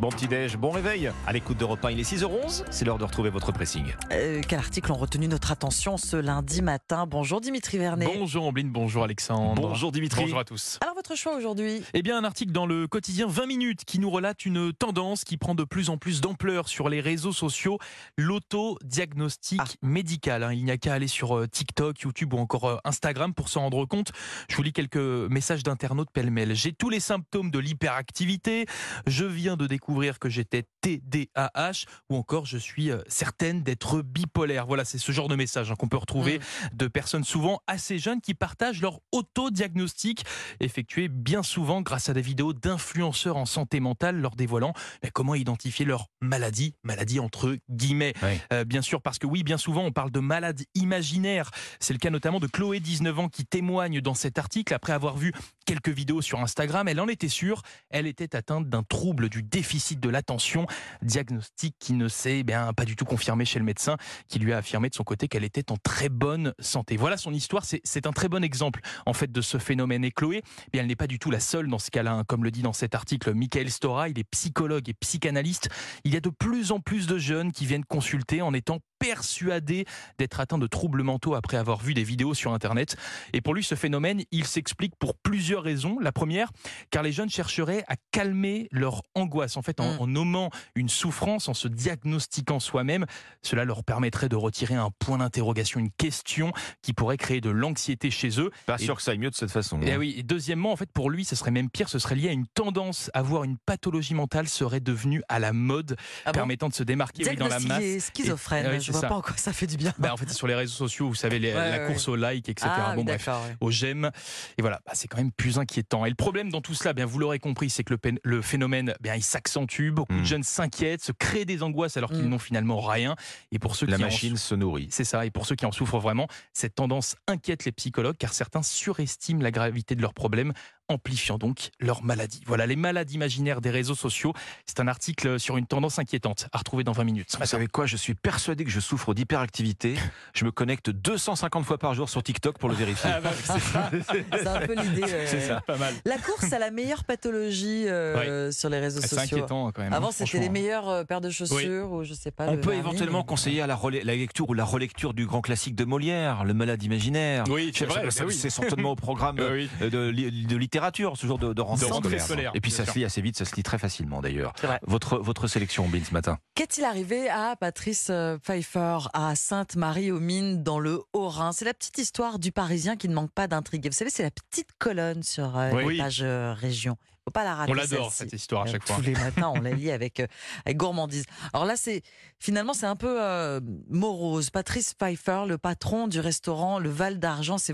Bon petit-déj, bon réveil. À l'écoute de repas, il est 6h11. C'est l'heure de retrouver votre pressing. Euh, quel article ont retenu notre attention ce lundi matin? Bonjour Dimitri Vernet. Bonjour Ambline, bonjour Alexandre. Bonjour Dimitri. Bonjour à tous. Alors votre choix aujourd'hui? Eh bien un article dans le quotidien 20 minutes qui nous relate une tendance qui prend de plus en plus d'ampleur sur les réseaux sociaux, l'autodiagnostic Ah. médical. hein. Il n'y a qu'à aller sur euh, TikTok, YouTube ou encore euh, Instagram pour s'en rendre compte. Je vous lis quelques messages d'internautes pêle-mêle. J'ai tous les symptômes de l'hyperactivité. Je viens de découvrir que j'étais TDAH ou encore je suis euh, certaine d'être bipolaire. Voilà, c'est ce genre de message hein, qu'on peut retrouver de personnes souvent assez jeunes qui partagent leur autodiagnostic effectué bien souvent grâce à des vidéos d'influenceurs en santé mentale leur dévoilant mais comment identifier leur maladie, maladie entre guillemets. Oui. Euh, bien sûr, parce que oui, bien souvent on parle de malades imaginaires. C'est le cas notamment de Chloé, 19 ans, qui témoigne dans cet article après avoir vu quelques vidéos sur Instagram. Elle en était sûre, elle était atteinte d'un trouble du déficit de l'attention, diagnostic qui ne s'est bien pas du tout confirmé chez le médecin, qui lui a affirmé de son côté qu'elle était en très bonne santé. Voilà son histoire, c'est- c'est un très bon exemple en fait de ce phénomène. Et Chloé, eh bien, elle n'est pas du tout la seule dans ce cas-là, hein. comme le dit dans cet article Michael Stora, il est psychologue et psychanalyste. Il y a de plus en plus de jeunes qui viennent consulter en étant persuadés d'être atteints de troubles mentaux après avoir vu des vidéos sur Internet. Et pour lui, ce phénomène, il s'explique pour plusieurs raisons. La première, car les jeunes chercheraient à calmer leur angoisse. En fait, en, Mm. en nommant une souffrance, en se diagnostiquant soi-même, cela leur permettrait de retirer un point d'interrogation, une question qui pourrait créer de l'anxiété chez eux. Pas Et- sûr que ça aille mieux de cette façon. Et hein. Eh oui, et deuxièmement, en fait, pour lui, ce serait même pire, ce serait lié à une tendance. Avoir une pathologie mentale serait devenu à la mode, Ah bon permettant de se démarquer oui, dans la masse. Schizophrène, Et- je c'est vois ça. pas en quoi ça fait du bien. Bah, en fait, c'est sur les réseaux sociaux, vous savez, les- Ouais, la ouais, course au like, etc. ah, bon, bref, ouais. au j'aime. Et voilà, bah, c'est quand même plus inquiétant. Et le problème dans tout cela, bien, vous l'aurez compris, c'est que le, phénomène, bien, il s'accentue. Beaucoup de jeunes s'inquiètent, se créent des angoisses alors qu'ils Mm. n'ont finalement rien. Et pour ceux La qui en machine se nourrit. c'est ça. Et pour ceux qui en souffrent vraiment, cette tendance inquiète les psychologues car certains surestiment la gravité de leurs problèmes, amplifiant donc leur maladie. Voilà, les malades imaginaires des réseaux sociaux. C'est un article sur une tendance inquiétante à retrouver dans 20 minutes. Vous savez quoi? Je suis persuadé que je souffre d'hyperactivité. Je me connecte 250 fois par jour sur TikTok pour le vérifier. Ah bah, c'est ça. C'est un peu l'idée. ouais, C'est ouais. ça. Pas mal. La course à la meilleure pathologie euh, sur les réseaux Ah, C'est sociaux. inquiétant quand même. Avant, hein, c'était franchement. les meilleures euh, paires de chaussures ou je sais pas. On peut vernis, éventuellement mais- conseiller à la, lecture ou la relecture du grand classique de Molière, Le malade imaginaire. Oui, c'est vrai. C'est bah oui. c'est certainement au programme Euh, oui. euh, de, li- de littérature, ce genre de, de rentrée De rentrée scolaire. scolaire, Et puis bien ça sûr. se lit assez vite, ça se lit très facilement d'ailleurs. Votre, votre sélection, Bin, ce matin Qu'est-il arrivé à Patrice euh, Pfeiffer à Sainte-Marie-aux-Mines dans le Haut-Rhin? C'est la petite histoire du Parisien qui ne manque pas d'intrigue. Vous savez, c'est la petite colonne sur euh, Oui. les pages euh, région. Faut pas la rater. On l'adore cette histoire à chaque fois. Tous les matins, on la lit avec, euh, avec gourmandise. Alors là, c'est finalement c'est un peu euh, morose. Patrice Pfeiffer, le patron du restaurant Le Val d'Argent, s'est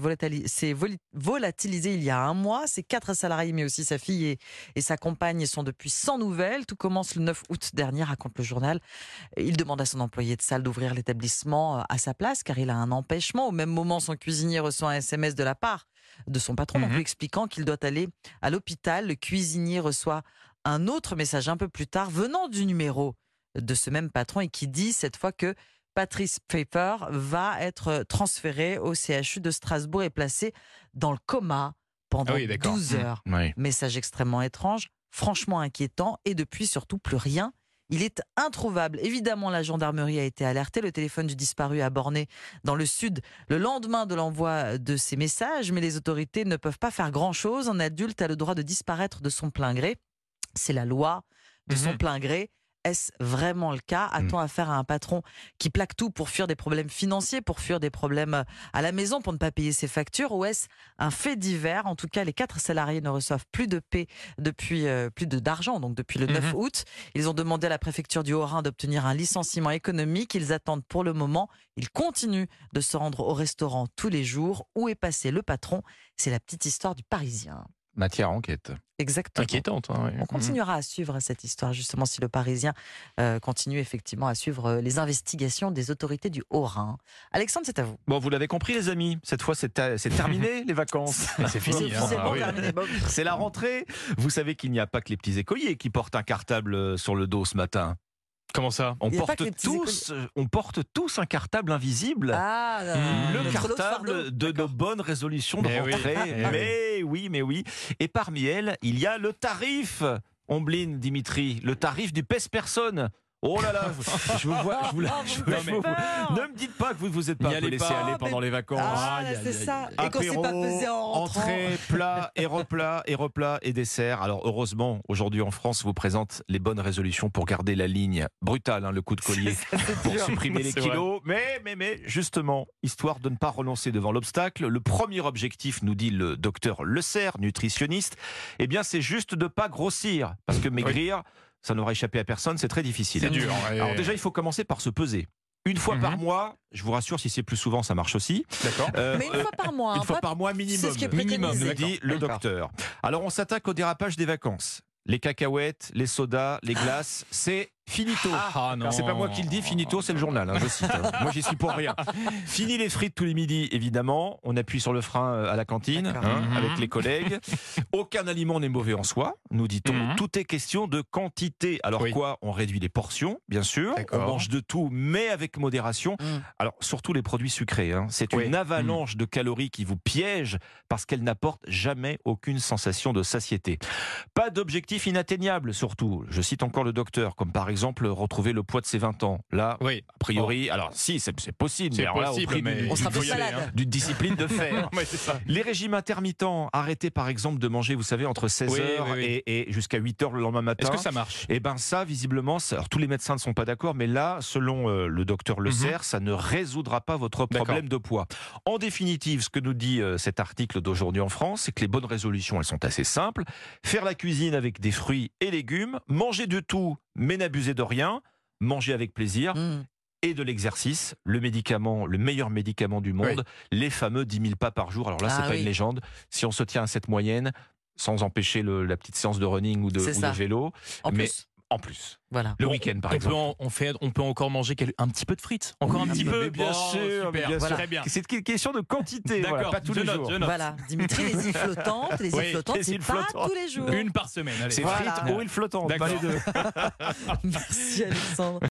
volatilisé il y a un mois. Ses quatre salariés, mais aussi sa fille et, et sa compagne, sont depuis sans nouvelles. Tout commence le 9 août dernier, raconte le journal. Il demande à son employé de salle d'ouvrir l'établissement euh, à sa place, car il a un empêchement. Au même moment, son cuisinier reçoit un SMS de la part de son patron, donc Mhm. lui expliquant qu'il doit aller à l'hôpital. Le cuisinier reçoit un autre message un peu plus tard venant du numéro de ce même patron et qui dit cette fois que Patrice Pfeiffer va être transféré au CHU de Strasbourg et placé dans le coma pendant Ah oui, d'accord. 12 Mmh. heures. Oui. Message extrêmement étrange, franchement inquiétant et depuis surtout plus rien. Il est introuvable. Évidemment, la gendarmerie a été alertée. Le téléphone du disparu a borné dans le sud le lendemain de l'envoi de ces messages, mais les autorités ne peuvent pas faire grand-chose. Un adulte a le droit de disparaître de son plein gré. C'est la loi de son Mhm. plein gré. Est-ce vraiment le cas? A-t-on affaire à un patron qui plaque tout pour fuir des problèmes financiers, pour fuir des problèmes à la maison, pour ne pas payer ses factures? Ou est-ce un fait divers? En tout cas, les quatre salariés ne reçoivent plus de paix depuis euh, plus de d'argent, donc depuis le 9 Mhm. août. Ils ont demandé à la préfecture du Haut-Rhin d'obtenir un licenciement économique. Ils attendent pour le moment. Ils continuent de se rendre au restaurant tous les jours. Où est passé le patron? C'est la petite histoire du Parisien. Matière enquête. Exactement. Inquiétante. hein, ouais. On continuera à suivre cette histoire, justement, si le Parisien euh, continue effectivement à suivre euh, les investigations des autorités du Haut-Rhin. Alexandre, c'est à vous. Bon, vous l'avez compris, les amis. Cette fois, c'est c'est terminé, les vacances. C'est fini. C'est hein. Ah oui. C'est la rentrée. Vous savez qu'il n'y a pas que les petits écoliers qui portent un cartable euh, sur le dos ce matin. Comment ça? On porte tous, euh, on porte tous un cartable invisible. Ah, Mmh. le cartable de nos bonnes résolutions de Mais oui, rentrée. eh oui. mais oui, mais oui. Et parmi elles, il y a le tarif Omblin, Dimitri, le tarif du pèse-personne. Oh là là, je vous vois, je vous, la- je Non, vous- ne me dites pas que vous ne vous êtes pas un peu laissé pas. aller pendant mais- les vacances. Ah, c'est ça. Et qu'on s'est pas pesé en rentrant. entrée, plat et replat, et replat et dessert. Alors heureusement, aujourd'hui en France, vous présente les bonnes résolutions pour garder la ligne brutale, hein, le coup de collier pour supprimer les vrai. kilos. Mais, mais, mais, justement, histoire de ne pas renoncer devant l'obstacle, le premier objectif, nous dit le docteur Le Serre, nutritionniste, eh bien, c'est juste de pas grossir, parce que maigrir, ça n'aura échappé à personne, c'est très difficile. C'est dur. Alors déjà, il faut commencer par se peser. Une fois Mhm. par mois, je vous rassure, si c'est plus souvent, ça marche aussi. D'accord. Euh, Mais une euh, fois par mois. une hein, fois par mois minimum. C'est ce qui est Minimum, nous dit le docteur. Alors on s'attaque au dérapage des vacances. Les cacahuètes, les sodas, les glaces, c'est finito. Ah non. C'est pas moi qui le dis, finito, c'est le journal, hein, je cite. hein. Moi, j'y suis pour rien. Fini les frites tous les midis, évidemment. On appuie sur le frein euh, à la cantine, hein, Mhm. avec les collègues. Aucun aliment n'est mauvais en soi, nous dit-on. Mhm. Tout est question de quantité. Alors Oui. quoi On réduit les portions, bien sûr. On mange de tout, mais avec modération. Mm. Alors, surtout les produits sucrés. hein. C'est Oui. une avalanche de calories qui vous piège parce qu'elle n'apporte jamais aucune sensation de satiété. Pas d'objectif inatteignable, surtout. Je cite encore le docteur, comme par exemple retrouver le poids de ses 20 ans. Là, Oui. a priori, alors si, c'est possible, C'est mais alors là, au possible, prix mais d'une- On sera plus hein. d'une discipline de fer. Ouais, c'est ça. Les régimes intermittents, arrêter par exemple de manger, vous savez, entre 16h Oui, oui, oui. et, et jusqu'à 8h le lendemain matin. Est-ce que ça marche? Eh ben ça, visiblement, ça- alors, tous les médecins ne sont pas d'accord, mais là, selon euh, le docteur Le Mhm. Serre, ça ne résoudra pas votre problème de poids. En définitive, ce que nous dit euh, cet article d'aujourd'hui en France, c'est que les bonnes résolutions, elles sont assez simples. Faire la cuisine avec des fruits et légumes, manger de tout, mais n'abuser de rien, manger avec plaisir Mm. et de l'exercice, le médicament, le meilleur médicament du monde, les fameux 10 000 pas par jour. Alors là, Ah c'est pas oui. une légende. Si on se tient à cette moyenne, sans empêcher le- la petite séance de running ou de, ou vélo, En mais plus, en plus, voilà. le week-end par on exemple. Peut en- on, fait, on peut encore manger un petit peu de frites. Encore un petit mais peu. bien Oh, sûr, super. mais bien sûr. Très bien. C'est une question de quantité, voilà, D'accord. pas tous je les note, jours. je note. Voilà, Dimitri, les îles flottantes, les îles Oui, flottantes, c'est pas flottantes. tous les jours. Une par semaine. C'est Voilà. frites ou îles flottantes, pas D'accord. les deux. Merci Alexandre.